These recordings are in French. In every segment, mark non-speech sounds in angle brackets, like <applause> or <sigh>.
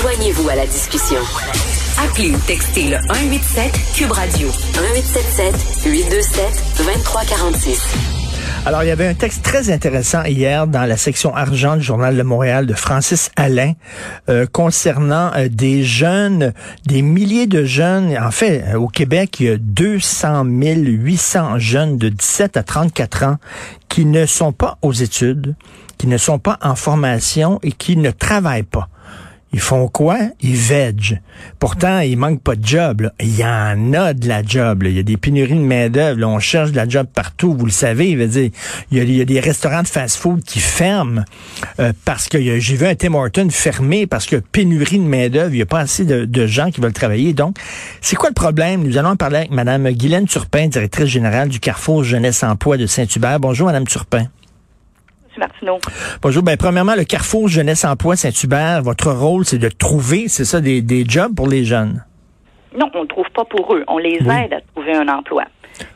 Joignez-vous à la discussion. Appelez ou textez le 187 Cube Radio 1877 827 2346. Alors, il y avait un texte très intéressant hier dans la section argent du Journal de Montréal de Francis Alain euh, concernant euh, des jeunes, des milliers de jeunes. En fait, euh, au Québec, il y a 200 800 jeunes de 17 à 34 ans qui ne sont pas aux études, qui ne sont pas en formation et qui ne travaillent pas. Ils font quoi? Ils veg. Pourtant, il manque pas de job. Il y en a de la job. Il y a des pénuries de main-d'œuvre. On cherche de la job partout. Vous le savez. Il, dire, il, y, a, des restaurants de fast-food qui ferment euh, parce que j'ai vu un Tim Horton fermé parce que pénurie de main-d'œuvre. Il n'y a pas assez de, gens qui veulent travailler. Donc, c'est quoi le problème? Nous allons parler avec Mme Guylaine Turpin, directrice générale du Carrefour Jeunesse Emploi de Saint-Hubert. Bonjour, Mme Turpin. Martineau. Bonjour. Ben, premièrement, le Carrefour Jeunesse Emploi Saint-Hubert, votre rôle, c'est de trouver, c'est ça, des, des jobs pour les jeunes? Non, on ne trouve pas pour eux. On les aide à trouver un emploi.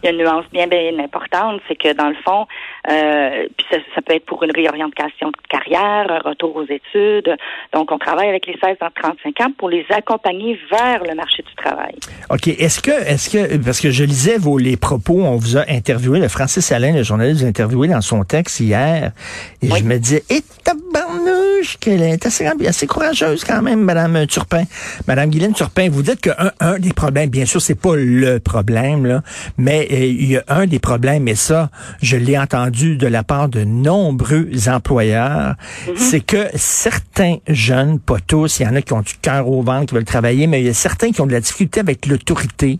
Il y a une nuance bien, bien importante, c'est que dans le fond, euh, puis ça, ça, peut être pour une réorientation de carrière, un retour aux études. Donc, on travaille avec les 16 à 35 ans pour les accompagner vers le marché du travail. OK. Est-ce que, est-ce que, parce que je lisais vos, les propos, on vous a interviewé, le Francis Alain, le journaliste, vous a interviewé dans son texte hier, et je me disais, et tabarnouche, qu'elle est assez, assez courageuse quand même, Madame Turpin. Madame Guylaine Turpin, vous dites qu'un un des problèmes, bien sûr, c'est pas le problème, là, mais euh, il y a un des problèmes, et ça, je l'ai entendu de la part de nombreux employeurs, mhm. c'est que certains jeunes, pas tous, il y en a qui ont du cœur au ventre, qui veulent travailler, mais il y a certains qui ont de la difficulté avec l'autorité,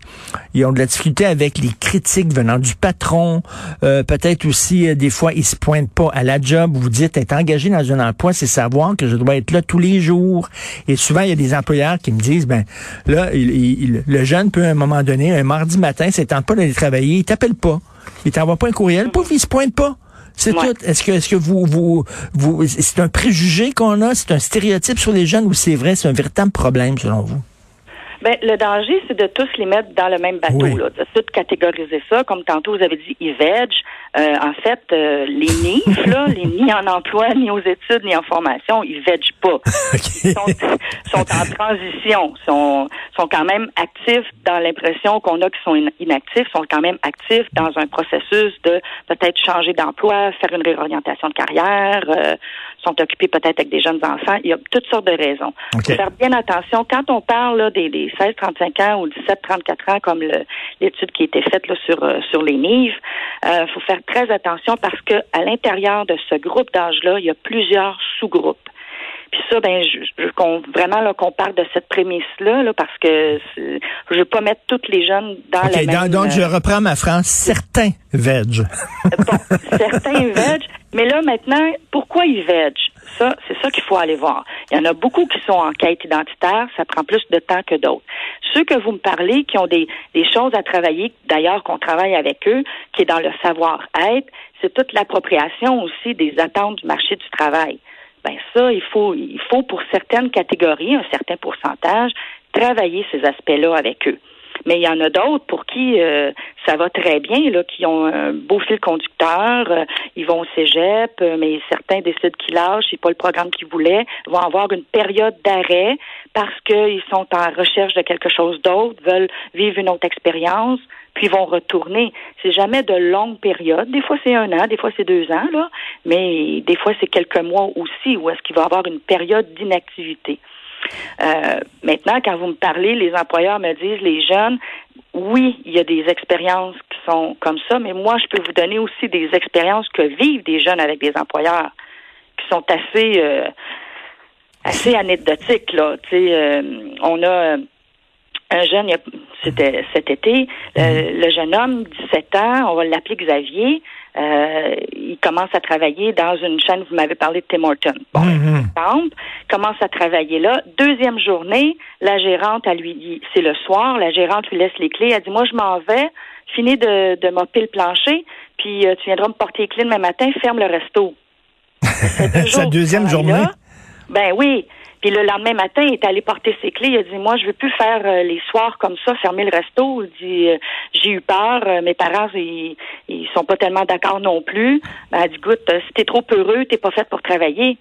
ils ont de la difficulté avec les critiques venant du patron, euh, peut-être aussi, euh, des fois, ils se pointent pas à la job, vous dites, être engagé dans un emploi, c'est savoir que je dois être là tous les jours, et souvent, il y a des employeurs qui me disent, ben, là, le jeune peut à un moment donné, un mardi matin, c'est pas d'aller travailler, il t'appelle pas. Il t'envoie pas un courriel, pouf, il se pointe pas. C'est tout. Est-ce que, est-ce que vous, vous, vous, c'est un préjugé qu'on a, c'est un stéréotype sur les jeunes ou c'est vrai, c'est un véritable problème selon vous? Ben, le danger, c'est de tous les mettre dans le même bateau, là, de tout catégoriser ça. Comme tantôt, vous avez dit IVEG. Euh, en fait, euh, les NIF, là, <laughs> les ni en emploi, ni aux études, ni en formation, ils veg pas. <laughs> Ils sont, sont, en transition, sont, sont quand même actifs dans l'impression qu'on a qu'ils sont inactifs, sont quand même actifs dans un processus de peut-être changer d'emploi, faire une réorientation de carrière, euh, sont occupés peut-être avec des jeunes enfants. Il y a toutes sortes de raisons. Faut faire bien attention. Quand on parle là, des, des 16-35 ans ou 17-34 ans, comme l'étude qui a été faite là, sur, euh, sur les NIV, il euh, faut faire très attention parce que à l'intérieur de ce groupe d'âge-là, il y a plusieurs sous-groupes. Puis ça, ben, je, je vraiment qu'on parle de cette prémisse-là, là, parce que je veux pas mettre toutes les jeunes dans la même... Donc, je euh, reprends ma phrase. Certains veg. bon, certains <laughs> veg. Mais là, maintenant, pourquoi ils veg? Ça, c'est ça qu'il faut aller voir. Il y en a beaucoup qui sont en quête identitaire. Ça prend plus de temps que d'autres. Ceux que vous me parlez, qui ont des, des choses à travailler, d'ailleurs qu'on travaille avec eux, qui est dans le savoir-être, c'est toute l'appropriation aussi des attentes du marché du travail ben ça, il faut, il faut pour certaines catégories, un certain pourcentage, travailler ces aspects-là avec eux. Mais il y en a d'autres pour qui euh, ça va très bien, là, qui ont un beau fil conducteur, euh, ils vont au cégep, euh, mais certains décident qu'ils lâchent, c'est pas le programme qu'ils voulaient, vont avoir une période d'arrêt parce qu'ils sont en recherche de quelque chose d'autre, veulent vivre une autre expérience puis vont retourner. C'est jamais de longues périodes. Des fois, c'est un an, des fois, c'est deux ans, là, mais des fois, c'est quelques mois aussi où est-ce qu'il va y avoir une période d'inactivité. Euh, maintenant, quand vous me parlez, les employeurs me disent, les jeunes, oui, il y a des expériences qui sont comme ça, mais moi, je peux vous donner aussi des expériences que vivent des jeunes avec des employeurs qui sont assez euh, assez anecdotiques. Là. Tu sais, euh, on a un jeune, c'était cet été, mhm. le jeune homme, 17 ans, on va l'appeler Xavier, euh, il commence à travailler dans une chaîne, vous m'avez parlé de Tim Horton. Bon, mm commence à travailler là. Deuxième journée, la gérante, elle lui c'est le soir, la gérante lui laisse les clés, elle dit, moi, je m'en vais, finis de, de mopper le plancher, puis euh, tu viendras me porter les clés demain matin, ferme le resto. <laughs> Sa deuxième journée? ben oui. Puis le lendemain matin, il est allé porter ses clés. Il a dit Moi, je veux plus faire euh, les soirs comme ça, fermer le resto. Il dit euh, J'ai eu peur. Euh, mes parents, ils, ils sont pas tellement d'accord non plus. Ben, elle dit Écoute, si t'es trop heureux, t'es pas faite pour travailler.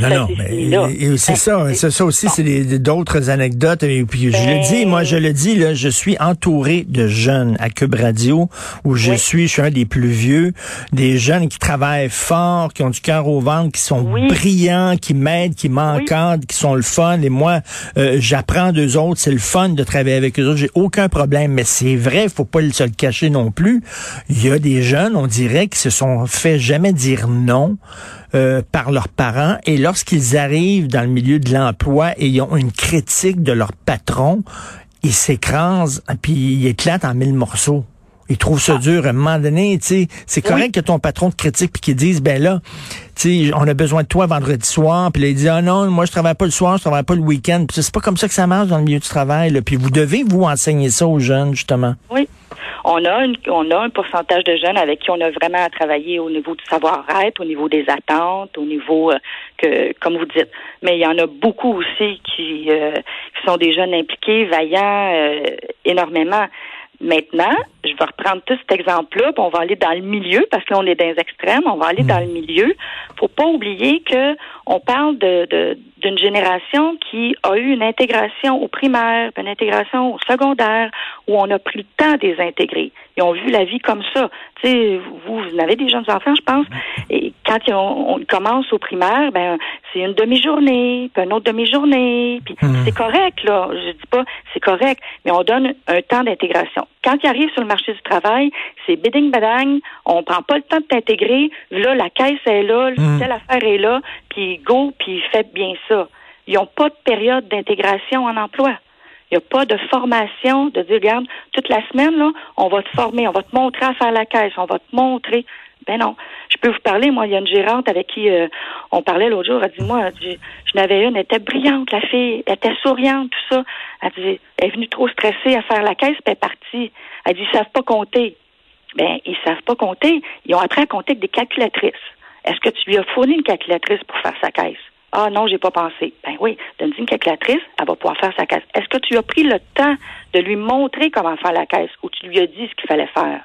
Non, non, mais c'est ça, c'est ça aussi, c'est d'autres anecdotes. Et puis je le dis, moi je le dis, là, je suis entouré de jeunes à Cube Radio, où je suis, je suis un des plus vieux, des jeunes qui travaillent fort, qui ont du cœur au ventre, qui sont brillants, qui m'aident, qui m'encadrent, qui sont le fun. Et moi, euh, j'apprends d'eux autres, c'est le fun de travailler avec eux autres. J'ai aucun problème, mais c'est vrai, faut pas se le cacher non plus. Il y a des jeunes, on dirait, qui se sont fait jamais dire non. Euh, par leurs parents et lorsqu'ils arrivent dans le milieu de l'emploi et ils ont une critique de leur patron, ils s'écrasent puis ils éclatent en mille morceaux. Ils trouvent ça ah. dur. À un moment donné, c'est correct que ton patron te critique puis qu'il dise, ben là, tu on a besoin de toi vendredi soir. Puis là, il dit, ah non, moi, je travaille pas le soir, je travaille pas le week-end. Puis c'est pas comme ça que ça marche dans le milieu du travail. Puis vous devez, vous, enseigner ça aux jeunes, justement. Oui. On a, on a un pourcentage de jeunes avec qui on a vraiment à travailler au niveau du savoir-être, au niveau des attentes, au niveau euh, que, comme vous dites. Mais il y en a beaucoup aussi qui, euh, qui sont des jeunes impliqués, vaillants euh, énormément. Maintenant, je vais reprendre tout cet exemple-là, puis on va aller dans le milieu, parce qu'on est dans les extrêmes, on va aller dans le milieu. Faut pas oublier que on parle de, d'une génération qui a eu une intégration au primaire, une intégration au secondaire, où on a pris le temps de les intégrer. Ils ont vu la vie comme ça. Tu sais, vous, vous avez des jeunes enfants, je pense, et quand ils on, commence au primaire, ben c'est une demi-journée, puis une autre demi-journée, puis hmm. c'est correct là. Je dis pas c'est correct, mais on donne un temps d'intégration. Quand ils arrivent sur le marché du travail, c'est bidding badang, on prend pas le temps de t'intégrer. Là, la caisse est là, mmh. telle affaire est là, puis go, puis fait bien ça. Ils n'ont pas de période d'intégration en emploi. Il n'y a pas de formation de dire, regarde, toute la semaine, là, on va te former, on va te montrer à faire la caisse, on va te montrer. Ben non. Je peux vous parler, moi, il y a une gérante avec qui euh, on parlait l'autre jour, elle dit, moi, je, je n'avais une, elle était brillante, la fille, elle était souriante, tout ça. Elle dit, elle est venue trop stressée à faire la caisse, puis elle est partie. Elle dit, ils savent pas compter. Ben, ils savent pas compter. Ils ont appris à compter avec des calculatrices. Est-ce que tu lui as fourni une calculatrice pour faire sa caisse? Ah non, j'ai pas pensé. Ben oui, donne-lui une calculatrice, elle va pouvoir faire sa caisse. Est-ce que tu as pris le temps de lui montrer comment faire la caisse ou tu lui as dit ce qu'il fallait faire?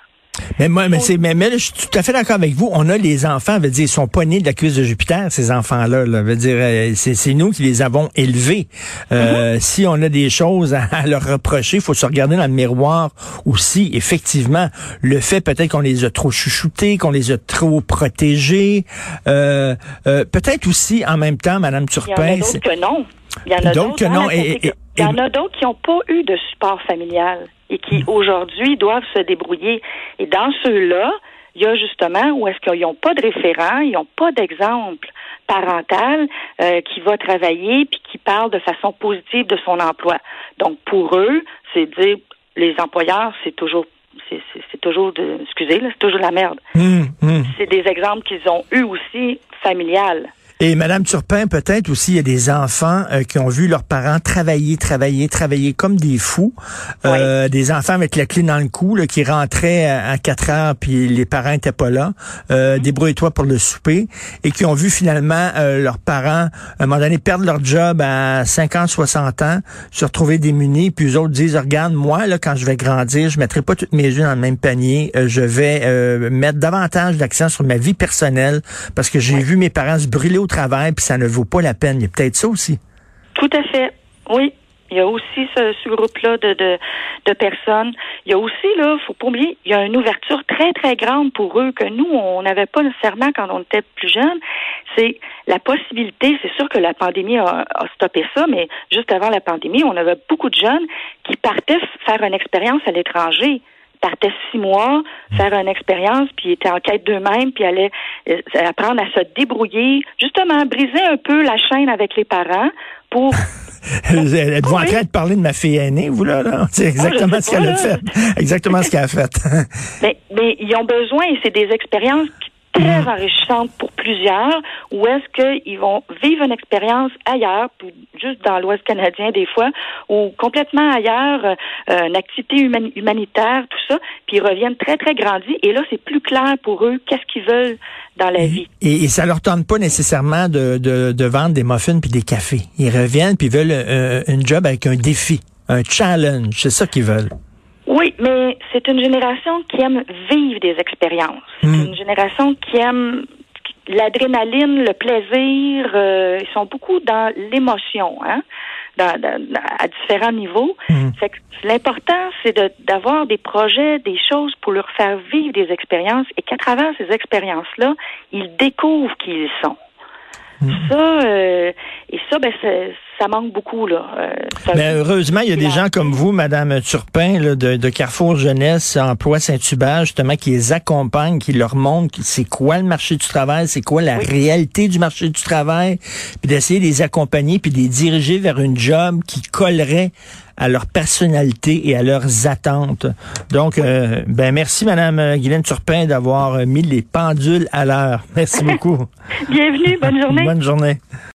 Mais moi, mais c'est, mais, je suis tout à fait d'accord avec vous. On a les enfants, veut dire, ils sont pas nés de la cuisse de Jupiter, ces enfants-là. Là. Veut dire, euh, c'est, c'est nous qui les avons élevés. Euh, mm-hmm. Si on a des choses à, leur reprocher, il faut se regarder dans le miroir aussi. Effectivement, le fait peut-être qu'on les a trop chouchoutés, qu'on les a trop protégés. Euh, euh, peut-être aussi, en même temps, Madame Turpin. Il y en a d'autres que non. Il y en a d'autres que non. Et, il y en a d'autres qui n'ont pas eu de support familial et qui hmm. aujourd'hui doivent se débrouiller. Et dans ceux-là, il y a justement où est-ce qu'ils n'ont pas de référent, ils n'ont pas d'exemple parental euh, qui va travailler puis qui parle de façon positive de son emploi. Donc pour eux, c'est dire les employeurs, c'est toujours c'est toujours de excusez c'est toujours la merde. Hmm, hmm. C'est des exemples qu'ils ont eu aussi familiales. Et Madame Turpin, peut-être aussi, il y a des enfants euh, qui ont vu leurs parents travailler, travailler, travailler comme des fous. Euh, Des enfants avec la clé dans le cou, là, qui rentraient à, 4 heures, puis les parents étaient pas là. Euh, mm-hmm. Débrouille-toi pour le souper. Et qui ont vu finalement euh, leurs parents, à un moment donné, perdre leur job à 50, 60 ans, se retrouver démunis, puis eux autres disent, regarde, moi, là, quand je vais grandir, je mettrai pas toutes mes œufs dans le même panier. je vais mettre davantage d'accent sur ma vie personnelle, parce que j'ai vu mes parents se brûler au travail, puis ça ne vaut pas la peine. Il y a peut-être ça aussi. Tout à fait. Oui. Il y a aussi ce, groupe-là de, de, personnes. Il y a aussi, là, faut pas oublier, il y a une ouverture très, très grande pour eux que nous, on n'avait pas nécessairement quand on était plus jeunes. C'est la possibilité, c'est sûr que la pandémie a, a, stoppé ça, mais juste avant la pandémie, on avait beaucoup de jeunes qui partaient faire une expérience à l'étranger partaient six mois faire une expérience, puis étaient en quête d'eux-mêmes, puis allaient euh, apprendre à se débrouiller, justement, briser un peu la chaîne avec les parents pour <laughs> Êtes-vous en train de parler de ma fille aînée, vous là? là? C'est <laughs> exactement ce qu'elle a fait. Exactement ce qu'elle a fait. mais, mais ils ont besoin, et c'est des expériences très enrichissante pour plusieurs, ou est-ce qu'ils vont vivre une expérience ailleurs, juste dans l'Ouest canadien des fois, ou complètement ailleurs, euh, une activité humanitaire, tout ça, puis ils reviennent très, très grandis, et là, c'est plus clair pour eux qu'est-ce qu'ils veulent dans la vie. Et, ça leur tente pas nécessairement de, de, vendre des muffins puis des cafés. Ils reviennent puis veulent euh, un job avec un défi, un challenge, c'est ça qu'ils veulent. Oui, mais c'est une génération qui aime vivre des expériences. C'est hmm. une génération qui aime l'adrénaline, le plaisir, euh, ils sont beaucoup dans l'émotion, hein, dans, dans, à différents niveaux. Que l'important, c'est de- d'avoir des projets, des choses pour leur faire vivre des expériences et qu'à travers ces expériences-là, ils découvrent qui ils sont. Ça, euh, et ça, ben, c'est- ça manque beaucoup, là. Euh, ça- Ben, heureusement, il y a des gens comme vous, Madame Turpin, là, de, de Carrefour Jeunesse, Emploi Saint-Hubert, justement, qui les accompagnent, qui leur montrent c'est quoi le marché du travail, c'est quoi la Oui. réalité du marché du travail, puis d'essayer de les accompagner, puis de les diriger vers une job qui collerait à leur personnalité et à leurs attentes. Donc, euh, ben merci, Madame Guylaine Turpin, d'avoir mis les pendules à l'heure. Merci <laughs> beaucoup. Bienvenue, bonne journée. Bonne journée.